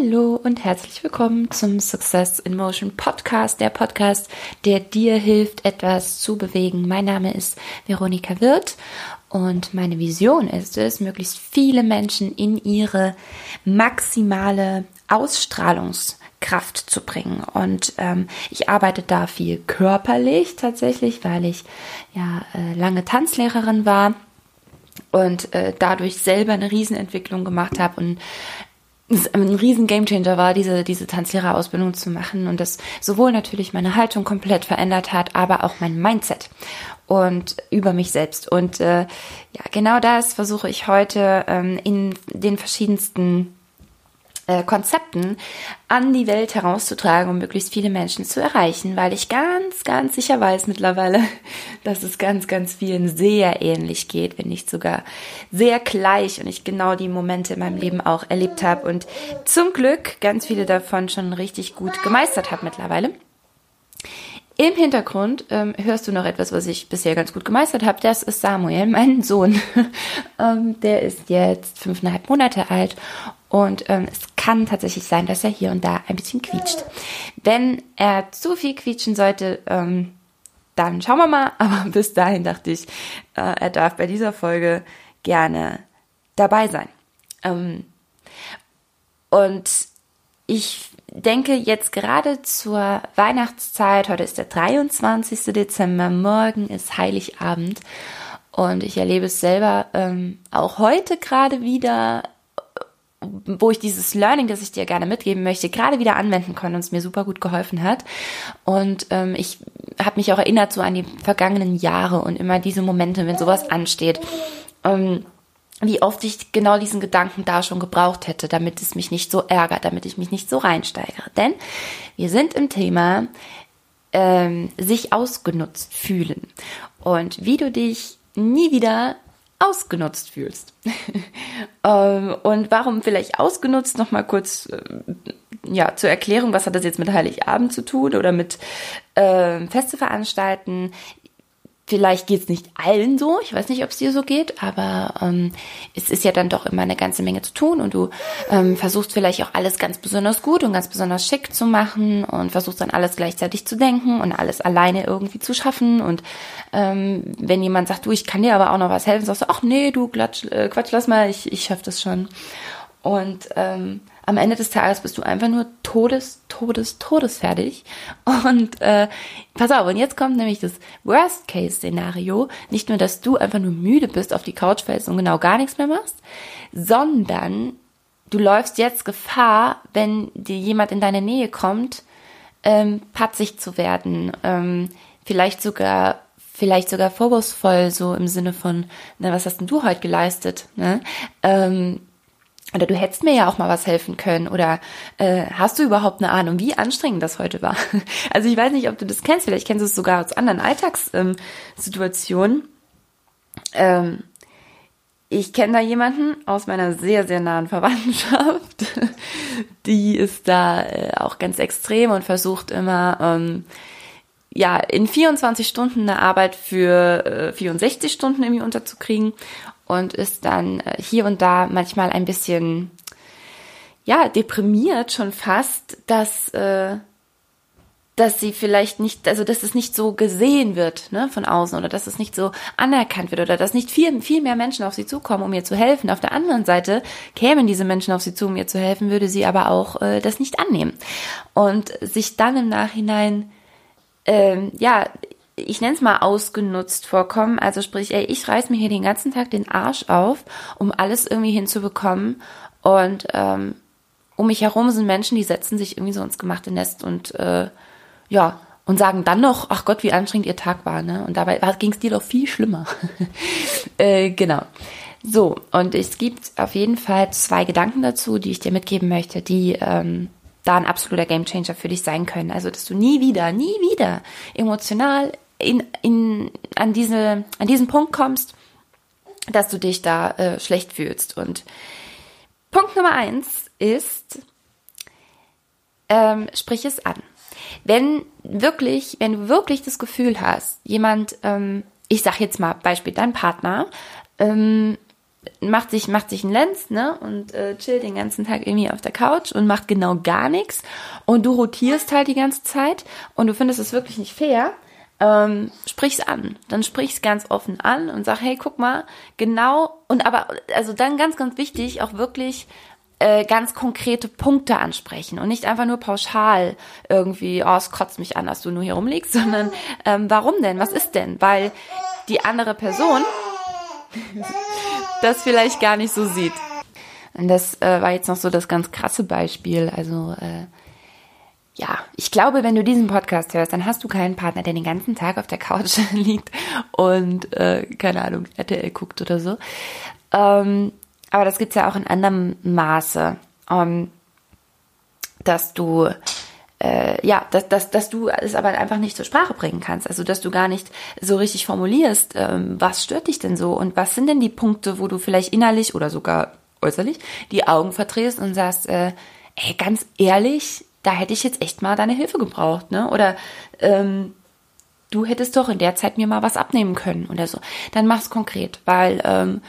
Hallo und herzlich willkommen zum Success in Motion Podcast, der Podcast, der dir hilft, etwas zu bewegen. Mein Name ist Veronika Wirth und meine Vision ist es, möglichst viele Menschen in ihre maximale Ausstrahlungskraft zu bringen. Und ähm, ich arbeite da viel körperlich tatsächlich, weil ich ja äh, lange Tanzlehrerin war und äh, dadurch selber eine Riesenentwicklung gemacht habe und es ein riesen Gamechanger war, diese, diese Tanzlehrerausbildung zu machen und das sowohl natürlich meine Haltung komplett verändert hat, aber auch mein Mindset und über mich selbst. Und äh, ja, genau das versuche ich heute ähm, in den verschiedensten äh, Konzepten an die Welt herauszutragen, um möglichst viele Menschen zu erreichen, weil ich ganz, ganz sicher weiß mittlerweile, dass es ganz, ganz vielen sehr ähnlich geht, wenn nicht sogar sehr gleich und ich genau die Momente in meinem Leben auch erlebt habe und zum Glück ganz viele davon schon richtig gut gemeistert habe mittlerweile. Im Hintergrund ähm, hörst du noch etwas, was ich bisher ganz gut gemeistert habe. Das ist Samuel, mein Sohn. ähm, der ist jetzt fünfeinhalb Monate alt und ähm, es kann tatsächlich sein, dass er hier und da ein bisschen quietscht. Wenn er zu viel quietschen sollte, ähm, dann schauen wir mal. Aber bis dahin dachte ich, äh, er darf bei dieser Folge gerne dabei sein. Ähm, und ich denke jetzt gerade zur Weihnachtszeit, heute ist der 23. Dezember, morgen ist Heiligabend und ich erlebe es selber ähm, auch heute gerade wieder, wo ich dieses Learning, das ich dir gerne mitgeben möchte, gerade wieder anwenden konnte und es mir super gut geholfen hat. Und ähm, ich habe mich auch erinnert so an die vergangenen Jahre und immer diese Momente, wenn sowas ansteht. Ähm, wie oft ich genau diesen Gedanken da schon gebraucht hätte, damit es mich nicht so ärgert, damit ich mich nicht so reinsteigere. Denn wir sind im Thema ähm, sich ausgenutzt fühlen und wie du dich nie wieder ausgenutzt fühlst. ähm, und warum vielleicht ausgenutzt? Nochmal kurz äh, ja, zur Erklärung, was hat das jetzt mit Heiligabend zu tun oder mit äh, Feste veranstalten? Vielleicht geht es nicht allen so, ich weiß nicht, ob es dir so geht, aber ähm, es ist ja dann doch immer eine ganze Menge zu tun und du ähm, versuchst vielleicht auch alles ganz besonders gut und ganz besonders schick zu machen und versuchst dann alles gleichzeitig zu denken und alles alleine irgendwie zu schaffen. Und ähm, wenn jemand sagt, du, ich kann dir aber auch noch was helfen, sagst du, ach nee, du Quatsch, äh, Quatsch lass mal, ich, ich schaff das schon. Und ähm, am Ende des Tages bist du einfach nur todes, todes, todesfertig. Und äh, pass auf, und jetzt kommt nämlich das Worst-Case-Szenario. Nicht nur, dass du einfach nur müde bist, auf die Couch fällst und genau gar nichts mehr machst, sondern du läufst jetzt Gefahr, wenn dir jemand in deine Nähe kommt, ähm, patzig zu werden, ähm, vielleicht sogar vielleicht sogar vorwurfsvoll, so im Sinne von, na, was hast denn du heute geleistet? Ne? Ähm, oder du hättest mir ja auch mal was helfen können oder äh, hast du überhaupt eine Ahnung, wie anstrengend das heute war? Also ich weiß nicht, ob du das kennst, vielleicht kennst du es sogar aus anderen Alltagssituationen. Ähm, ich kenne da jemanden aus meiner sehr, sehr nahen Verwandtschaft, die ist da äh, auch ganz extrem und versucht immer, ähm, ja, in 24 Stunden eine Arbeit für äh, 64 Stunden irgendwie unterzukriegen und ist dann äh, hier und da manchmal ein bisschen, ja, deprimiert schon fast, dass, äh, dass sie vielleicht nicht, also dass es nicht so gesehen wird ne, von außen oder dass es nicht so anerkannt wird oder dass nicht viel, viel mehr Menschen auf sie zukommen, um ihr zu helfen. Auf der anderen Seite kämen diese Menschen auf sie zu, um ihr zu helfen, würde sie aber auch äh, das nicht annehmen und sich dann im Nachhinein ähm, ja ich nenne es mal ausgenutzt vorkommen. Also sprich, ey, ich reiß mir hier den ganzen Tag den Arsch auf, um alles irgendwie hinzubekommen. Und ähm, um mich herum sind Menschen, die setzen sich irgendwie so ins gemachte Nest und äh, ja, und sagen dann noch, ach Gott, wie anstrengend ihr Tag war, ne? Und dabei ging es dir doch viel schlimmer. äh, genau. So, und es gibt auf jeden Fall zwei Gedanken dazu, die ich dir mitgeben möchte, die ähm, da ein absoluter Gamechanger für dich sein können. Also, dass du nie wieder, nie wieder emotional in, in, an, diese, an diesen Punkt kommst, dass du dich da äh, schlecht fühlst. Und Punkt Nummer eins ist, ähm, sprich es an. Wenn wirklich, wenn du wirklich das Gefühl hast, jemand, ähm, ich sag jetzt mal Beispiel dein Partner, ähm, macht sich, macht sich ein Lenz, ne, und äh, chillt den ganzen Tag irgendwie auf der Couch und macht genau gar nichts. Und du rotierst halt die ganze Zeit und du findest es wirklich nicht fair. Ähm, sprich's an. Dann sprich's ganz offen an und sag, hey, guck mal, genau, und aber, also dann ganz, ganz wichtig, auch wirklich äh, ganz konkrete Punkte ansprechen und nicht einfach nur pauschal irgendwie, oh, es kotzt mich an, dass du nur hier rumliegst, sondern ähm, warum denn? Was ist denn? Weil die andere Person das vielleicht gar nicht so sieht. Und das äh, war jetzt noch so das ganz krasse Beispiel. Also äh, ja, ich glaube, wenn du diesen Podcast hörst, dann hast du keinen Partner, der den ganzen Tag auf der Couch liegt und äh, keine Ahnung, RTL guckt oder so. Ähm, aber das gibt's ja auch in anderem Maße, ähm, dass du äh, ja, dass, dass, dass du es aber einfach nicht zur Sprache bringen kannst. Also dass du gar nicht so richtig formulierst, ähm, was stört dich denn so und was sind denn die Punkte, wo du vielleicht innerlich oder sogar äußerlich die Augen verdrehst und sagst, äh, ey, ganz ehrlich, da hätte ich jetzt echt mal deine Hilfe gebraucht, ne? Oder ähm, du hättest doch in der Zeit mir mal was abnehmen können oder so. Dann mach's konkret, weil ähm,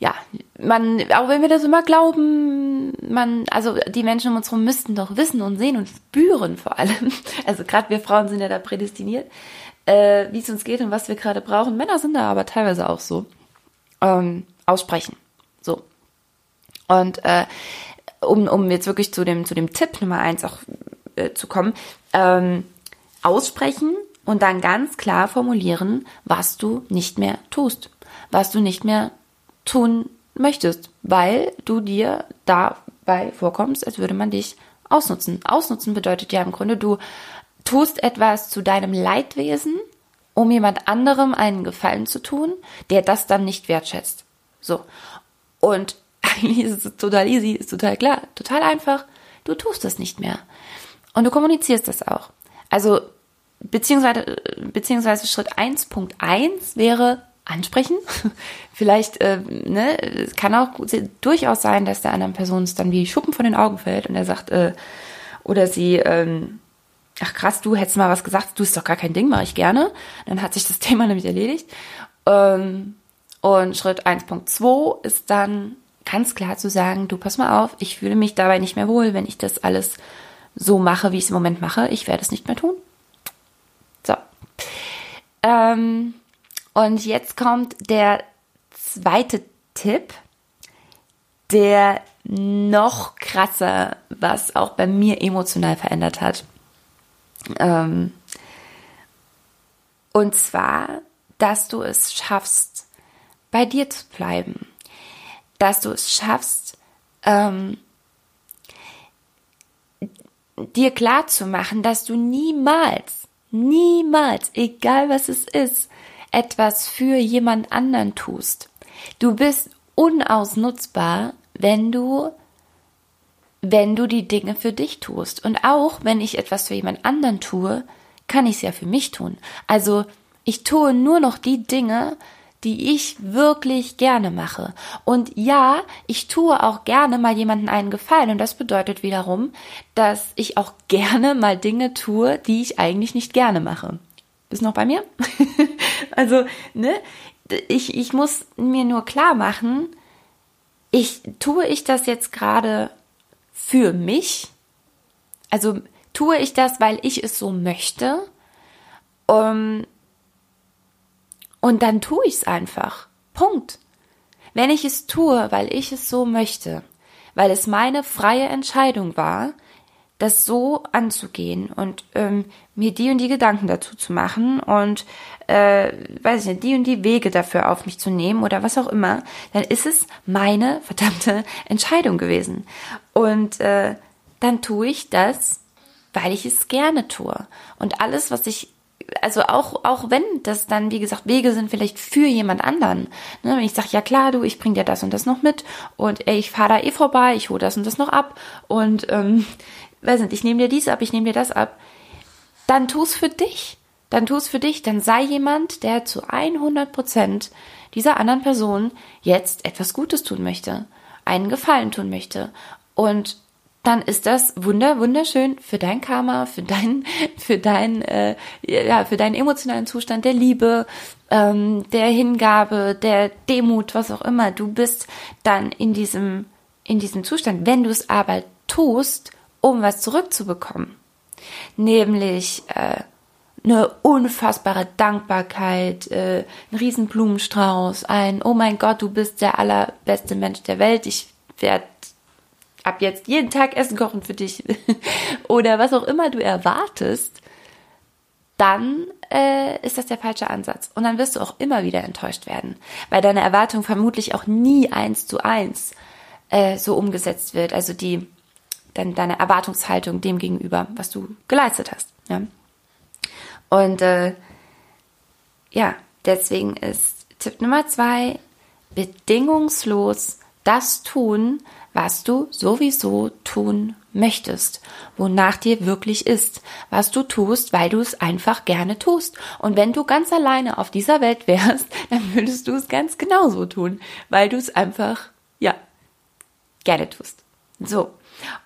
ja, man, auch wenn wir das immer glauben, man, also die Menschen um uns herum müssten doch wissen und sehen und spüren vor allem. Also gerade wir Frauen sind ja da prädestiniert, äh, wie es uns geht und was wir gerade brauchen. Männer sind da aber teilweise auch so. Ähm, aussprechen. So. Und äh, um, um jetzt wirklich zu dem, zu dem Tipp Nummer eins auch äh, zu kommen, ähm, aussprechen und dann ganz klar formulieren, was du nicht mehr tust, was du nicht mehr tun möchtest, weil du dir dabei vorkommst, als würde man dich ausnutzen. Ausnutzen bedeutet ja im Grunde, du tust etwas zu deinem Leidwesen, um jemand anderem einen Gefallen zu tun, der das dann nicht wertschätzt. So. Und eigentlich ist es total easy, ist total klar, total einfach. Du tust das nicht mehr. Und du kommunizierst das auch. Also, beziehungsweise, beziehungsweise Schritt 1.1 wäre, ansprechen. Vielleicht, äh, ne, es kann auch durchaus sein, dass der anderen Person es dann wie Schuppen von den Augen fällt und er sagt, äh, oder sie, ähm, ach krass, du hättest mal was gesagt, du ist doch gar kein Ding, mache ich gerne. Dann hat sich das Thema nämlich erledigt. Ähm, und Schritt 1.2 ist dann ganz klar zu sagen, du pass mal auf, ich fühle mich dabei nicht mehr wohl, wenn ich das alles so mache, wie ich es im Moment mache. Ich werde es nicht mehr tun. So. Ähm, und jetzt kommt der zweite Tipp, der noch krasser, was auch bei mir emotional verändert hat. Ähm, und zwar, dass du es schaffst, bei dir zu bleiben. Dass du es schaffst, ähm, dir klar zu machen, dass du niemals, niemals, egal was es ist, etwas für jemand anderen tust. Du bist unausnutzbar, wenn du wenn du die Dinge für dich tust. Und auch wenn ich etwas für jemand anderen tue, kann ich es ja für mich tun. Also ich tue nur noch die Dinge, die ich wirklich gerne mache. Und ja, ich tue auch gerne mal jemanden einen Gefallen. Und das bedeutet wiederum, dass ich auch gerne mal Dinge tue, die ich eigentlich nicht gerne mache. Bist noch bei mir? also, ne? Ich, ich muss mir nur klar machen, ich, tue ich das jetzt gerade für mich? Also, tue ich das, weil ich es so möchte? Um, und dann tue ich es einfach. Punkt. Wenn ich es tue, weil ich es so möchte, weil es meine freie Entscheidung war, das so anzugehen und ähm, mir die und die Gedanken dazu zu machen und äh, weiß ich nicht, die und die Wege dafür auf mich zu nehmen oder was auch immer, dann ist es meine verdammte Entscheidung gewesen. Und äh, dann tue ich das, weil ich es gerne tue. Und alles, was ich also auch, auch wenn das dann, wie gesagt, Wege sind vielleicht für jemand anderen. Ne? Wenn ich sage, ja klar, du, ich bring dir das und das noch mit und ey, ich fahre da eh vorbei, ich hole das und das noch ab und ähm, weiß nicht, ich nehme dir dies ab, ich nehme dir das ab, dann tu's für dich. Dann tu's für dich, dann sei jemand, der zu 100 Prozent dieser anderen Person jetzt etwas Gutes tun möchte, einen Gefallen tun möchte. Und dann ist das wunder wunderschön für dein Karma, für dein für dein äh, ja für deinen emotionalen Zustand der Liebe, ähm, der Hingabe, der Demut, was auch immer. Du bist dann in diesem in diesem Zustand. Wenn du es aber tust, um was zurückzubekommen, nämlich äh, eine unfassbare Dankbarkeit, äh, ein Riesenblumenstrauß, ein Oh mein Gott, du bist der allerbeste Mensch der Welt, ich werde ab jetzt jeden Tag Essen kochen für dich oder was auch immer du erwartest, dann äh, ist das der falsche Ansatz. Und dann wirst du auch immer wieder enttäuscht werden, weil deine Erwartung vermutlich auch nie eins zu eins äh, so umgesetzt wird. Also die dann deine Erwartungshaltung dem gegenüber, was du geleistet hast. Ja? Und äh, ja, deswegen ist Tipp Nummer zwei bedingungslos das tun, was du sowieso tun möchtest, wonach dir wirklich ist, was du tust, weil du es einfach gerne tust. Und wenn du ganz alleine auf dieser Welt wärst, dann würdest du es ganz genauso tun, weil du es einfach, ja, gerne tust. So.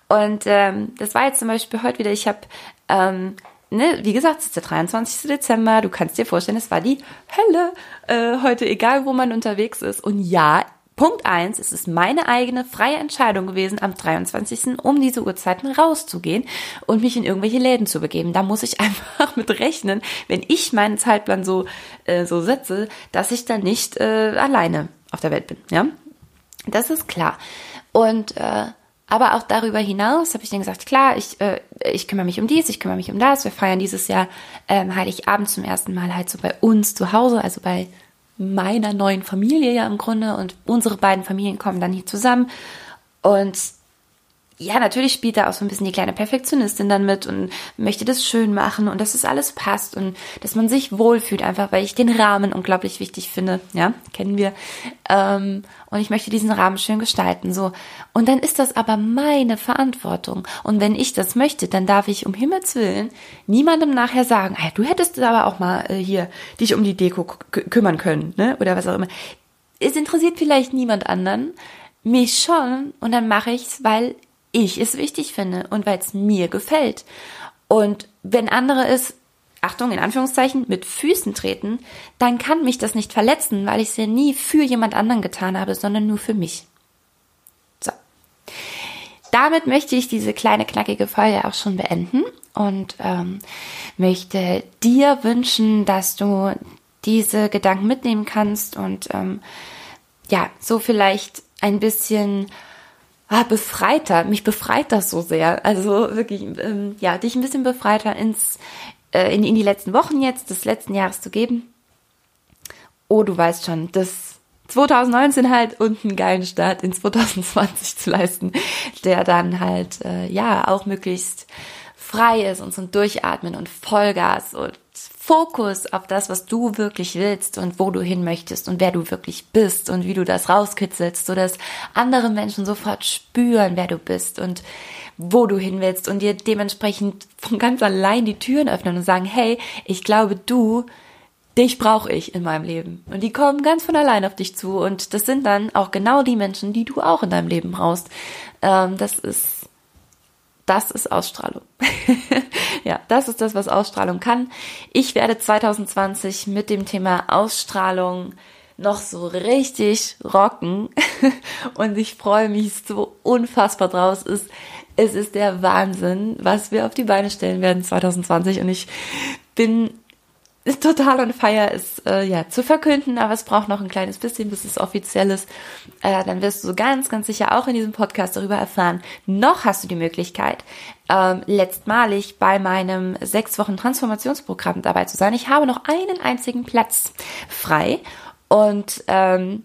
Und ähm, das war jetzt zum Beispiel heute wieder, ich habe, ähm, ne, wie gesagt, es ist der 23. Dezember, du kannst dir vorstellen, es war die Hölle äh, heute, egal wo man unterwegs ist. Und ja, Punkt eins, es ist meine eigene freie Entscheidung gewesen, am 23. um diese Uhrzeiten rauszugehen und mich in irgendwelche Läden zu begeben. Da muss ich einfach mit rechnen, wenn ich meinen Zeitplan so, äh, so setze, dass ich dann nicht äh, alleine auf der Welt bin. Ja, das ist klar. Und äh, aber auch darüber hinaus habe ich dann gesagt, klar, ich, äh, ich kümmere mich um dies, ich kümmere mich um das. Wir feiern dieses Jahr ähm, Heiligabend zum ersten Mal halt so bei uns zu Hause, also bei meiner neuen Familie ja im Grunde und unsere beiden Familien kommen dann hier zusammen. Und ja, natürlich spielt da auch so ein bisschen die kleine Perfektionistin dann mit und möchte das schön machen und dass es alles passt und dass man sich wohlfühlt, einfach weil ich den Rahmen unglaublich wichtig finde. Ja, kennen wir. Ähm, und ich möchte diesen Rahmen schön gestalten. So. Und dann ist das aber meine Verantwortung. Und wenn ich das möchte, dann darf ich um Himmels Willen niemandem nachher sagen, ah, du hättest aber auch mal äh, hier dich um die Deko kümmern können, ne? Oder was auch immer. Es interessiert vielleicht niemand anderen mich schon und dann mache ich's, weil ich es wichtig finde und weil es mir gefällt. Und wenn andere es, Achtung, in Anführungszeichen, mit Füßen treten, dann kann mich das nicht verletzen, weil ich es ja nie für jemand anderen getan habe, sondern nur für mich. So. Damit möchte ich diese kleine knackige Folge auch schon beenden und ähm, möchte dir wünschen, dass du diese Gedanken mitnehmen kannst und ähm, ja, so vielleicht ein bisschen ah, befreiter, mich befreit das so sehr. Also wirklich, ähm, ja, dich ein bisschen befreiter ins, äh, in, in die letzten Wochen jetzt des letzten Jahres zu geben. Oh, du weißt schon, das 2019 halt und einen geilen Start in 2020 zu leisten, der dann halt, äh, ja, auch möglichst frei ist und zum Durchatmen und Vollgas und Fokus auf das, was du wirklich willst und wo du hin möchtest und wer du wirklich bist und wie du das rauskitzelst, sodass andere Menschen sofort spüren, wer du bist und wo du hin willst und dir dementsprechend von ganz allein die Türen öffnen und sagen, hey, ich glaube, du, dich brauche ich in meinem Leben. Und die kommen ganz von allein auf dich zu und das sind dann auch genau die Menschen, die du auch in deinem Leben brauchst. Ähm, das ist das ist Ausstrahlung. ja, das ist das, was Ausstrahlung kann. Ich werde 2020 mit dem Thema Ausstrahlung noch so richtig rocken und ich freue mich so unfassbar draus. Es, es ist der Wahnsinn, was wir auf die Beine stellen werden 2020 und ich bin ist total on fire ist äh, ja zu verkünden, aber es braucht noch ein kleines bisschen, bis es offiziell ist. Äh, dann wirst du ganz, ganz sicher auch in diesem Podcast darüber erfahren. Noch hast du die Möglichkeit, ähm, letztmalig bei meinem sechs Wochen Transformationsprogramm dabei zu sein. Ich habe noch einen einzigen Platz frei und ähm,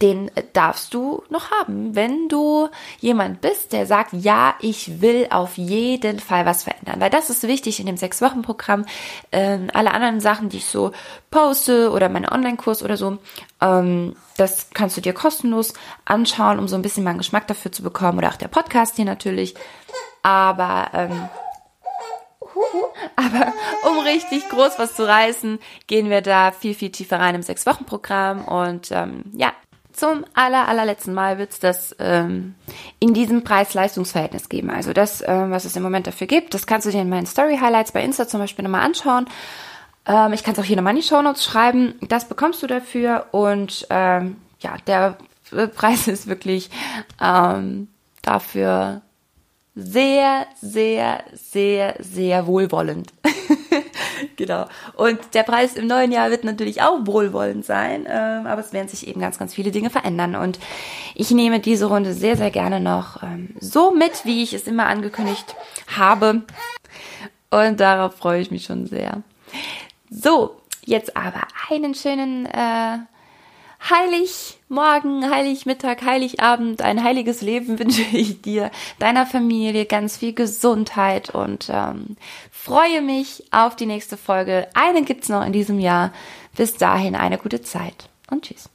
den darfst du noch haben, wenn du jemand bist, der sagt, ja, ich will auf jeden Fall was verändern, weil das ist wichtig in dem sechs Wochen Programm. Ähm, alle anderen Sachen, die ich so poste oder meine Online-Kurs oder so, ähm, das kannst du dir kostenlos anschauen, um so ein bisschen mal einen Geschmack dafür zu bekommen oder auch der Podcast hier natürlich. Aber ähm, aber um richtig groß was zu reißen, gehen wir da viel, viel tiefer rein im Sechs-Wochen-Programm. Und ähm, ja, zum aller, allerletzten Mal wird es das ähm, in diesem Preis-Leistungs-Verhältnis geben. Also das, ähm, was es im Moment dafür gibt, das kannst du dir in meinen Story-Highlights bei Insta zum Beispiel nochmal anschauen. Ähm, ich kann es auch hier nochmal in die Shownotes schreiben. Das bekommst du dafür. Und ähm, ja, der Preis ist wirklich ähm, dafür sehr, sehr, sehr, sehr wohlwollend. genau. Und der Preis im neuen Jahr wird natürlich auch wohlwollend sein, ähm, aber es werden sich eben ganz, ganz viele Dinge verändern. Und ich nehme diese Runde sehr, sehr gerne noch ähm, so mit, wie ich es immer angekündigt habe. Und darauf freue ich mich schon sehr. So, jetzt aber einen schönen äh, Heiligmorgen, Heiligmittag, Heiligabend, ein heiliges Leben wünsche ich dir, deiner Familie, ganz viel Gesundheit und ähm, freue mich auf die nächste Folge. Eine gibt's noch in diesem Jahr. Bis dahin eine gute Zeit und tschüss.